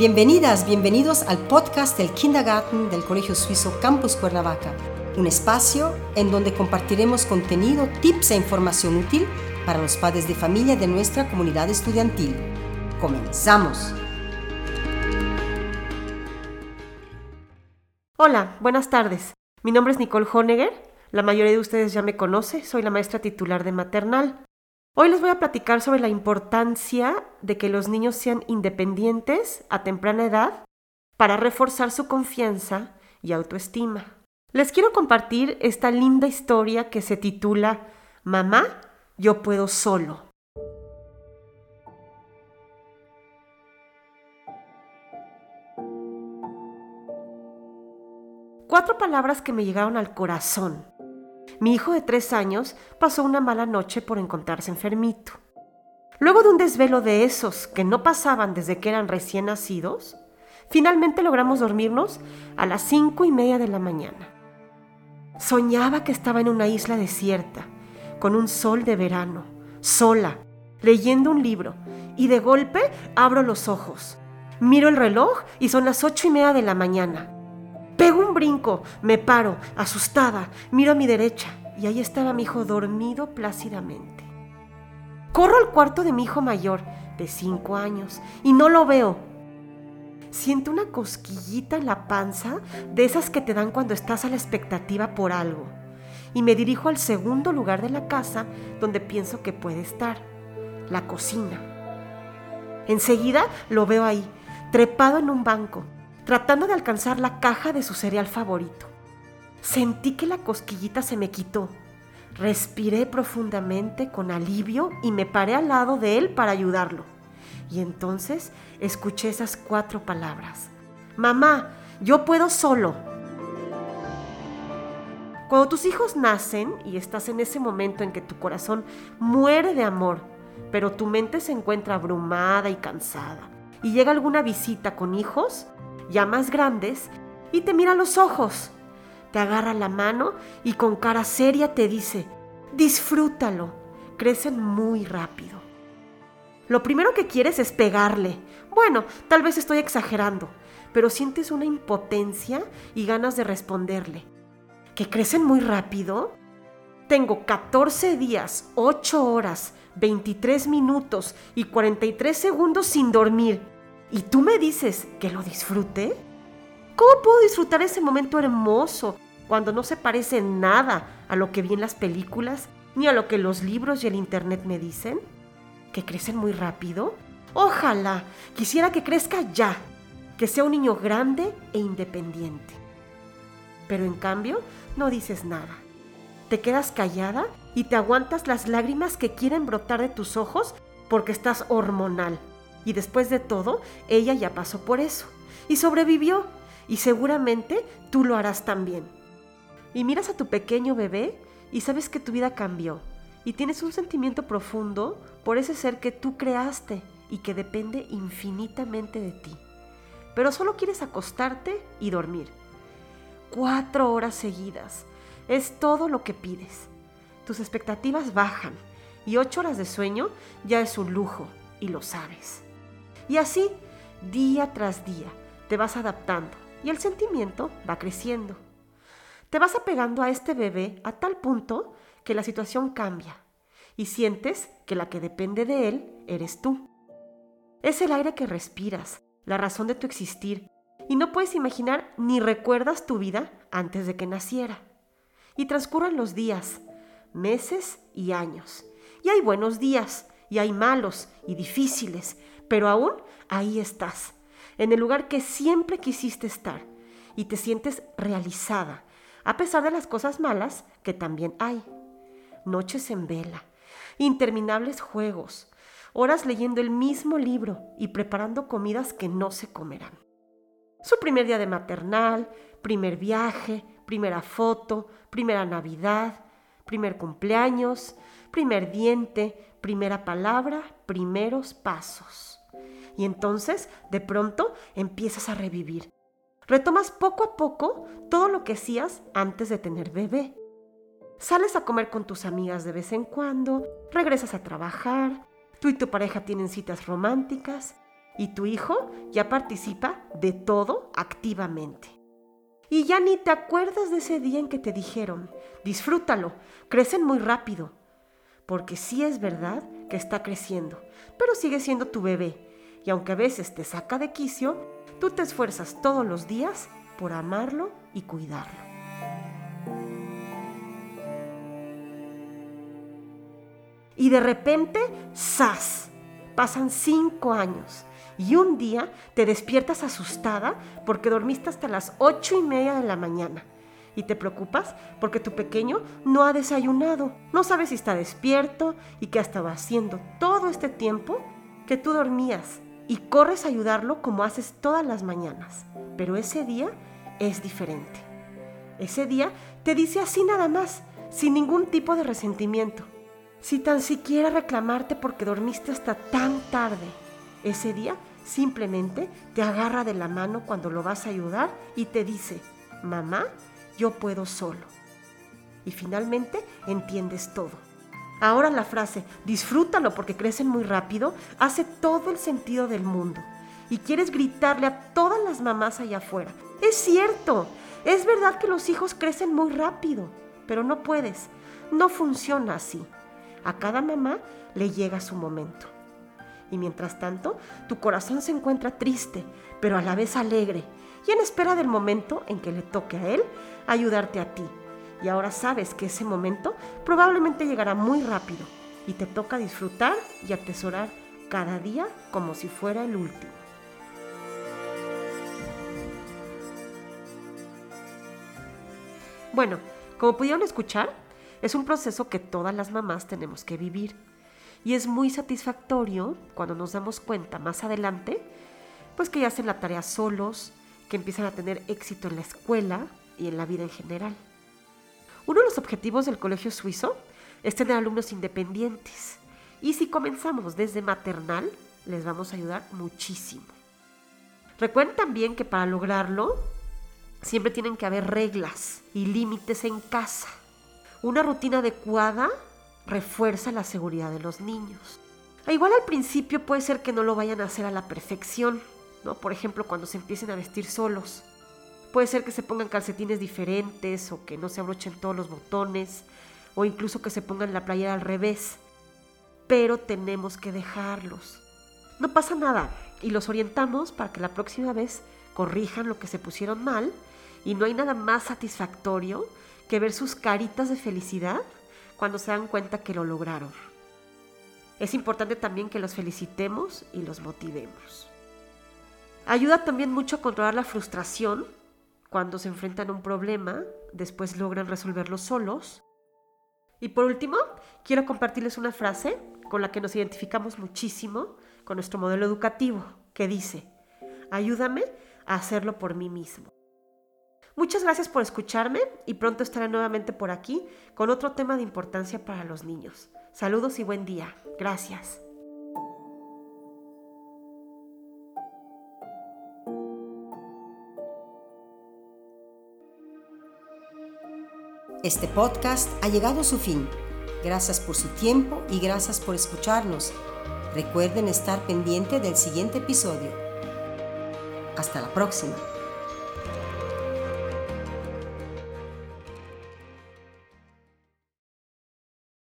Bienvenidas, bienvenidos al podcast del Kindergarten del Colegio Suizo Campus Cuernavaca, un espacio en donde compartiremos contenido, tips e información útil para los padres de familia de nuestra comunidad estudiantil. ¡Comenzamos! Hola, buenas tardes. Mi nombre es Nicole Honegger. La mayoría de ustedes ya me conoce, soy la maestra titular de maternal. Hoy les voy a platicar sobre la importancia de que los niños sean independientes a temprana edad para reforzar su confianza y autoestima. Les quiero compartir esta linda historia que se titula Mamá, yo puedo solo. Cuatro palabras que me llegaron al corazón mi hijo de tres años pasó una mala noche por encontrarse enfermito. Luego de un desvelo de esos que no pasaban desde que eran recién nacidos, finalmente logramos dormirnos a las cinco y media de la mañana. Soñaba que estaba en una isla desierta, con un sol de verano, sola, leyendo un libro, y de golpe abro los ojos. Miro el reloj y son las ocho y media de la mañana. Pego un brinco, me paro, asustada, miro a mi derecha y ahí estaba mi hijo dormido plácidamente. Corro al cuarto de mi hijo mayor, de cinco años, y no lo veo. Siento una cosquillita en la panza de esas que te dan cuando estás a la expectativa por algo. Y me dirijo al segundo lugar de la casa donde pienso que puede estar, la cocina. Enseguida lo veo ahí, trepado en un banco, tratando de alcanzar la caja de su cereal favorito. Sentí que la cosquillita se me quitó. Respiré profundamente con alivio y me paré al lado de él para ayudarlo. Y entonces escuché esas cuatro palabras. Mamá, yo puedo solo. Cuando tus hijos nacen y estás en ese momento en que tu corazón muere de amor, pero tu mente se encuentra abrumada y cansada, y llega alguna visita con hijos, ya más grandes, y te mira los ojos. Te agarra la mano y con cara seria te dice, disfrútalo, crecen muy rápido. Lo primero que quieres es pegarle. Bueno, tal vez estoy exagerando, pero sientes una impotencia y ganas de responderle. ¿Que crecen muy rápido? Tengo 14 días, 8 horas, 23 minutos y 43 segundos sin dormir ¿Y tú me dices que lo disfrute? ¿Cómo puedo disfrutar ese momento hermoso cuando no se parece nada a lo que vi en las películas ni a lo que los libros y el internet me dicen? ¿Que crecen muy rápido? Ojalá quisiera que crezca ya, que sea un niño grande e independiente. Pero en cambio no dices nada. Te quedas callada y te aguantas las lágrimas que quieren brotar de tus ojos porque estás hormonal y después de todo, ella ya pasó por eso y sobrevivió y seguramente tú lo harás también. Y miras a tu pequeño bebé y sabes que tu vida cambió y tienes un sentimiento profundo por ese ser que tú creaste y que depende infinitamente de ti. Pero solo quieres acostarte y dormir. Cuatro horas seguidas es todo lo que pides. Tus expectativas bajan y ocho horas de sueño ya es un lujo y lo sabes. Y así, día tras día, te vas adaptando y el sentimiento va creciendo. Te vas apegando a este bebé a tal punto que la situación cambia y sientes que la que depende de él eres tú. Es el aire que respiras, la razón de tu existir, y no puedes imaginar ni recuerdas tu vida antes de que naciera. Y transcurren los días, meses y años. Y hay buenos días, y hay malos y difíciles, pero aún ahí estás, en el lugar que siempre quisiste estar y te sientes realizada, a pesar de las cosas malas que también hay. Noches en vela, interminables juegos, horas leyendo el mismo libro y preparando comidas que no se comerán. Su primer día de maternal, primer viaje, primera foto, primera Navidad, primer cumpleaños, primer diente, primera palabra, primeros pasos. Y entonces, de pronto, empiezas a revivir. Retomas poco a poco todo lo que hacías antes de tener bebé. Sales a comer con tus amigas de vez en cuando, regresas a trabajar, tú y tu pareja tienen citas románticas y tu hijo ya participa de todo activamente. Y ya ni te acuerdas de ese día en que te dijeron, disfrútalo, crecen muy rápido. Porque sí es verdad que está creciendo, pero sigue siendo tu bebé. Y aunque a veces te saca de quicio, tú te esfuerzas todos los días por amarlo y cuidarlo. Y de repente, ¡zas! Pasan cinco años y un día te despiertas asustada porque dormiste hasta las ocho y media de la mañana. Y te preocupas porque tu pequeño no ha desayunado. No sabes si está despierto y qué ha estado haciendo todo este tiempo que tú dormías. Y corres a ayudarlo como haces todas las mañanas. Pero ese día es diferente. Ese día te dice así nada más, sin ningún tipo de resentimiento. Si tan siquiera reclamarte porque dormiste hasta tan tarde, ese día simplemente te agarra de la mano cuando lo vas a ayudar y te dice, mamá, yo puedo solo. Y finalmente entiendes todo. Ahora la frase, disfrútalo porque crecen muy rápido, hace todo el sentido del mundo. Y quieres gritarle a todas las mamás allá afuera. Es cierto, es verdad que los hijos crecen muy rápido, pero no puedes. No funciona así. A cada mamá le llega su momento. Y mientras tanto, tu corazón se encuentra triste, pero a la vez alegre, y en espera del momento en que le toque a él ayudarte a ti. Y ahora sabes que ese momento probablemente llegará muy rápido y te toca disfrutar y atesorar cada día como si fuera el último. Bueno, como pudieron escuchar, es un proceso que todas las mamás tenemos que vivir. Y es muy satisfactorio cuando nos damos cuenta más adelante, pues que ya hacen la tarea solos, que empiezan a tener éxito en la escuela y en la vida en general. Uno de los objetivos del colegio suizo es tener alumnos independientes. Y si comenzamos desde maternal, les vamos a ayudar muchísimo. Recuerden también que para lograrlo, siempre tienen que haber reglas y límites en casa. Una rutina adecuada refuerza la seguridad de los niños. E igual al principio puede ser que no lo vayan a hacer a la perfección, ¿no? Por ejemplo, cuando se empiecen a vestir solos. Puede ser que se pongan calcetines diferentes o que no se abrochen todos los botones o incluso que se pongan la playera al revés. Pero tenemos que dejarlos. No pasa nada y los orientamos para que la próxima vez corrijan lo que se pusieron mal y no hay nada más satisfactorio que ver sus caritas de felicidad cuando se dan cuenta que lo lograron. Es importante también que los felicitemos y los motivemos. Ayuda también mucho a controlar la frustración cuando se enfrentan a un problema, después logran resolverlo solos. Y por último, quiero compartirles una frase con la que nos identificamos muchísimo con nuestro modelo educativo, que dice, ayúdame a hacerlo por mí mismo. Muchas gracias por escucharme y pronto estaré nuevamente por aquí con otro tema de importancia para los niños. Saludos y buen día. Gracias. Este podcast ha llegado a su fin. Gracias por su tiempo y gracias por escucharnos. Recuerden estar pendiente del siguiente episodio. Hasta la próxima.